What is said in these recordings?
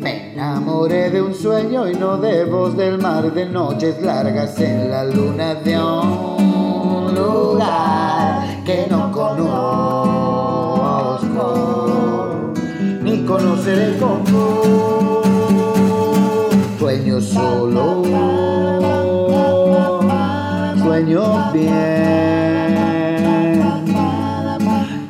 Me enamoré de un sueño y no de voz del mar de noches largas en la luna de un lugar que no conozco ni conoceré como sueño solo sueño bien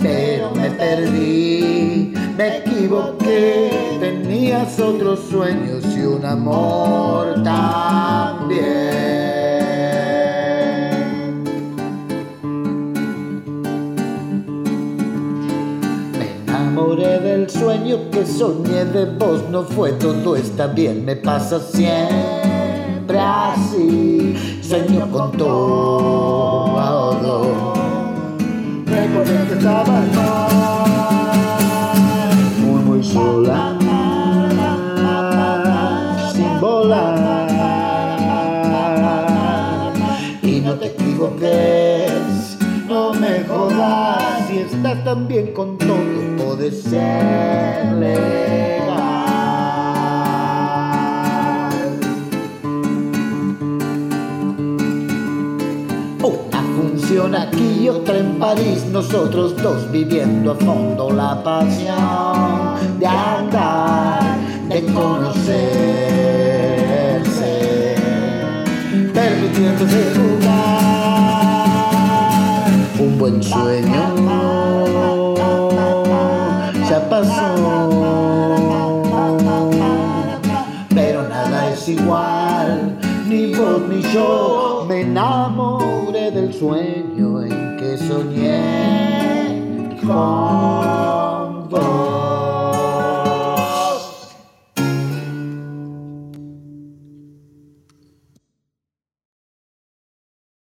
pero me perdí me equivoqué tenías otros sueños y un amor también enamoré del sueño que soñé de vos, no fue todo está bien, me pasa siempre así. Sueño con todo. Recuerdo que estaba muy, muy sola, sin volar. Y no te equivoques, no me jodas, si estás tan bien con todo, puede ser. Aquí y otra en París, nosotros dos viviendo a fondo la pasión de andar, de conocerse, permitiéndose jugar un buen sueño. Ya pasó, pero nada es igual, ni vos ni Me enamoré del sueño en que soñé